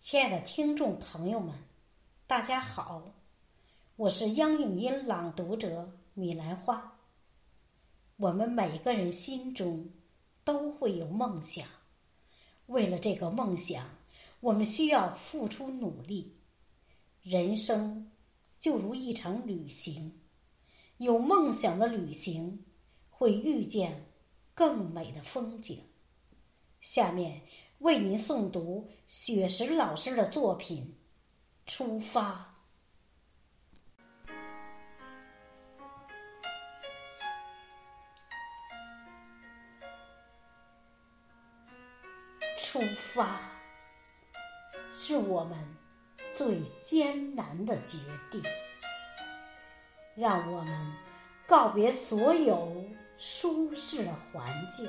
亲爱的听众朋友们，大家好，我是央影音朗读者米兰花。我们每个人心中都会有梦想，为了这个梦想，我们需要付出努力。人生就如一场旅行，有梦想的旅行会遇见更美的风景。下面为您诵读雪石老师的作品《出发》。出发是我们最艰难的决定，让我们告别所有舒适的环境。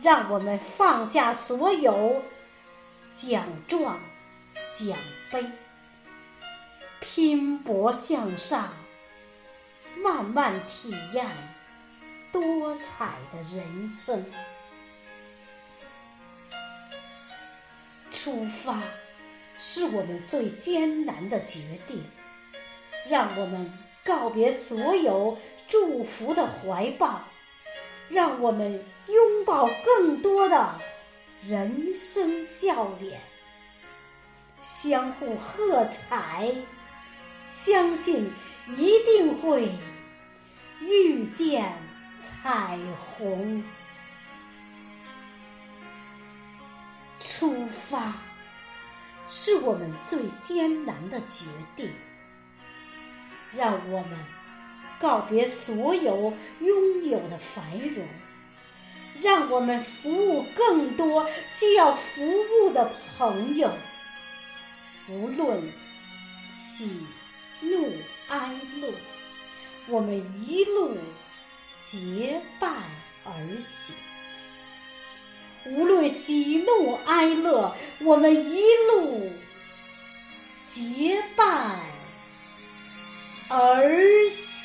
让我们放下所有奖状、奖杯，拼搏向上，慢慢体验多彩的人生。出发是我们最艰难的决定，让我们告别所有祝福的怀抱。让我们拥抱更多的人生笑脸，相互喝彩，相信一定会遇见彩虹。出发是我们最艰难的决定，让我们。告别所有拥有的繁荣，让我们服务更多需要服务的朋友。无论喜怒哀乐，我们一路结伴而行。无论喜怒哀乐，我们一路结伴而行。